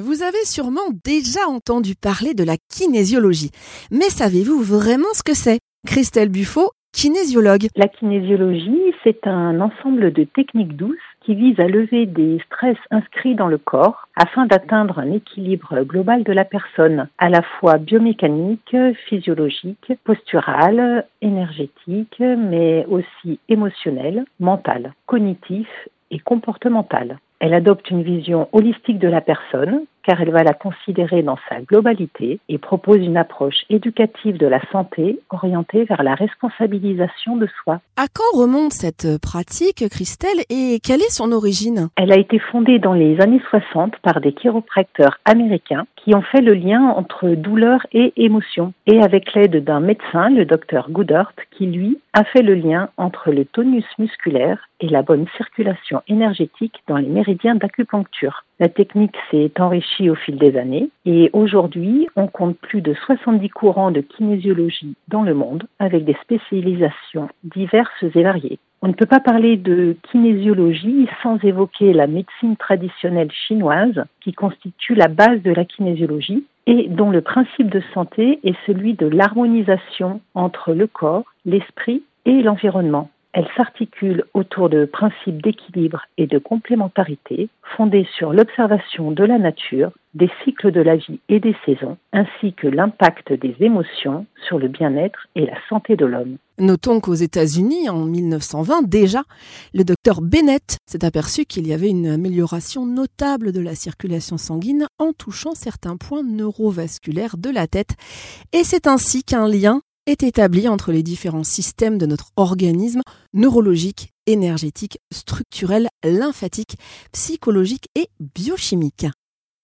Vous avez sûrement déjà entendu parler de la kinésiologie, mais savez-vous vraiment ce que c'est? Christelle Buffo, kinésiologue. La kinésiologie, c'est un ensemble de techniques douces qui visent à lever des stress inscrits dans le corps afin d'atteindre un équilibre global de la personne, à la fois biomécanique, physiologique, postural, énergétique, mais aussi émotionnel, mental, cognitif et comportemental. Elle adopte une vision holistique de la personne car elle va la considérer dans sa globalité et propose une approche éducative de la santé orientée vers la responsabilisation de soi. À quand remonte cette pratique, Christelle, et quelle est son origine? Elle a été fondée dans les années 60 par des chiropracteurs américains qui ont fait le lien entre douleur et émotion, et avec l'aide d'un médecin, le docteur Goodhart, qui lui a fait le lien entre le tonus musculaire et la bonne circulation énergétique dans les méridiens d'acupuncture. La technique s'est enrichie au fil des années et aujourd'hui, on compte plus de 70 courants de kinésiologie dans le monde avec des spécialisations diverses et variées. On ne peut pas parler de kinésiologie sans évoquer la médecine traditionnelle chinoise qui constitue la base de la kinésiologie et dont le principe de santé est celui de l'harmonisation entre le corps, l'esprit et l'environnement. Elle s'articule autour de principes d'équilibre et de complémentarité fondés sur l'observation de la nature, des cycles de la vie et des saisons, ainsi que l'impact des émotions sur le bien-être et la santé de l'homme. Notons qu'aux États-Unis, en 1920 déjà, le docteur Bennett s'est aperçu qu'il y avait une amélioration notable de la circulation sanguine en touchant certains points neurovasculaires de la tête. Et c'est ainsi qu'un lien est établi entre les différents systèmes de notre organisme neurologique, énergétique, structurel, lymphatique, psychologique et biochimique.